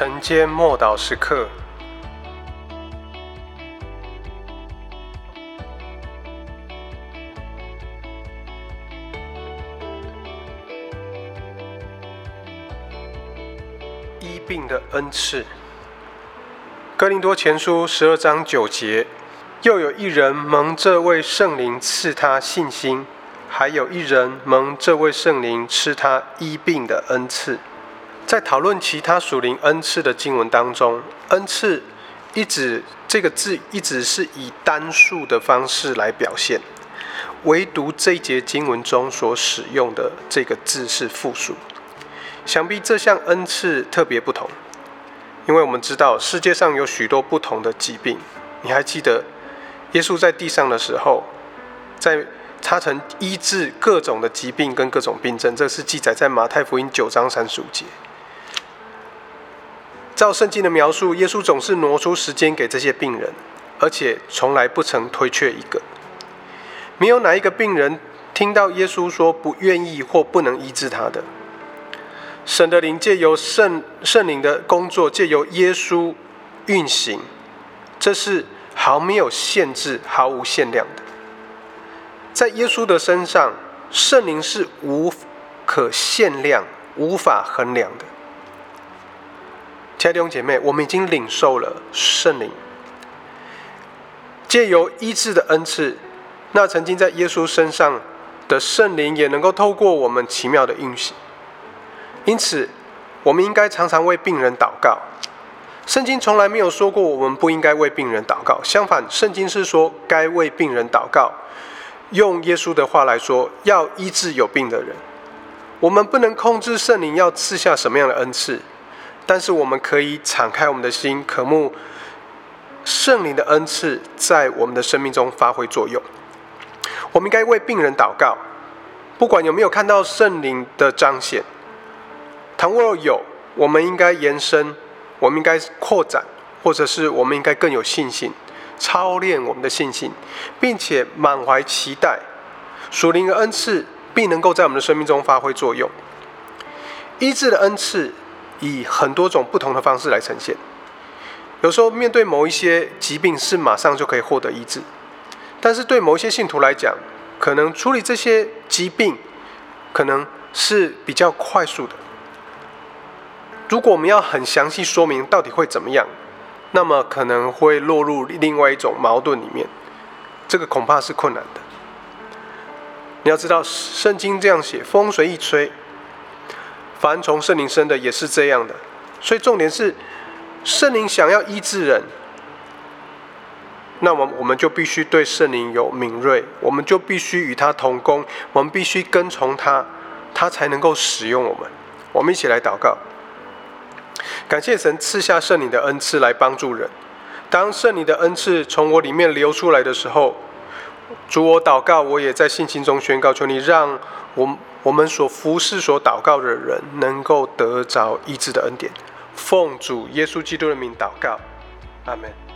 晨间默祷时刻，医病的恩赐。哥林多前书十二章九节，又有一人蒙这位圣灵赐他信心，还有一人蒙这位圣灵赐他医病的恩赐。在讨论其他属灵恩赐的经文当中，恩赐一直这个字一直是以单数的方式来表现，唯独这一节经文中所使用的这个字是复数。想必这项恩赐特别不同，因为我们知道世界上有许多不同的疾病。你还记得耶稣在地上的时候，在他曾医治各种的疾病跟各种病症，这是记载在马太福音九章三十五节。照圣经的描述，耶稣总是挪出时间给这些病人，而且从来不曾推却一个。没有哪一个病人听到耶稣说不愿意或不能医治他的。神的灵借由圣圣灵的工作，借由耶稣运行，这是毫没有限制、毫无限量的。在耶稣的身上，圣灵是无可限量、无法衡量的。亲爱的弟兄姐妹，我们已经领受了圣灵，借由医治的恩赐，那曾经在耶稣身上的圣灵也能够透过我们奇妙的运行。因此，我们应该常常为病人祷告。圣经从来没有说过我们不应该为病人祷告，相反，圣经是说该为病人祷告。用耶稣的话来说，要医治有病的人。我们不能控制圣灵要赐下什么样的恩赐。但是我们可以敞开我们的心，渴慕圣灵的恩赐在我们的生命中发挥作用。我们应该为病人祷告，不管有没有看到圣灵的彰显。倘若有，我们应该延伸，我们应该扩展，或者是我们应该更有信心，操练我们的信心，并且满怀期待，属灵的恩赐必能够在我们的生命中发挥作用。医治的恩赐。以很多种不同的方式来呈现。有时候面对某一些疾病是马上就可以获得医治，但是对某一些信徒来讲，可能处理这些疾病可能是比较快速的。如果我们要很详细说明到底会怎么样，那么可能会落入另外一种矛盾里面，这个恐怕是困难的。你要知道，圣经这样写：风随意吹。凡从圣灵生的也是这样的，所以重点是圣灵想要医治人，那么我们就必须对圣灵有敏锐，我们就必须与他同工，我们必须跟从他，他才能够使用我们。我们一起来祷告，感谢神赐下圣灵的恩赐来帮助人。当圣灵的恩赐从我里面流出来的时候，主我祷告，我也在信心中宣告，求你让我。我们所服侍、所祷告的人，能够得着医治的恩典。奉主耶稣基督的名祷告，阿门。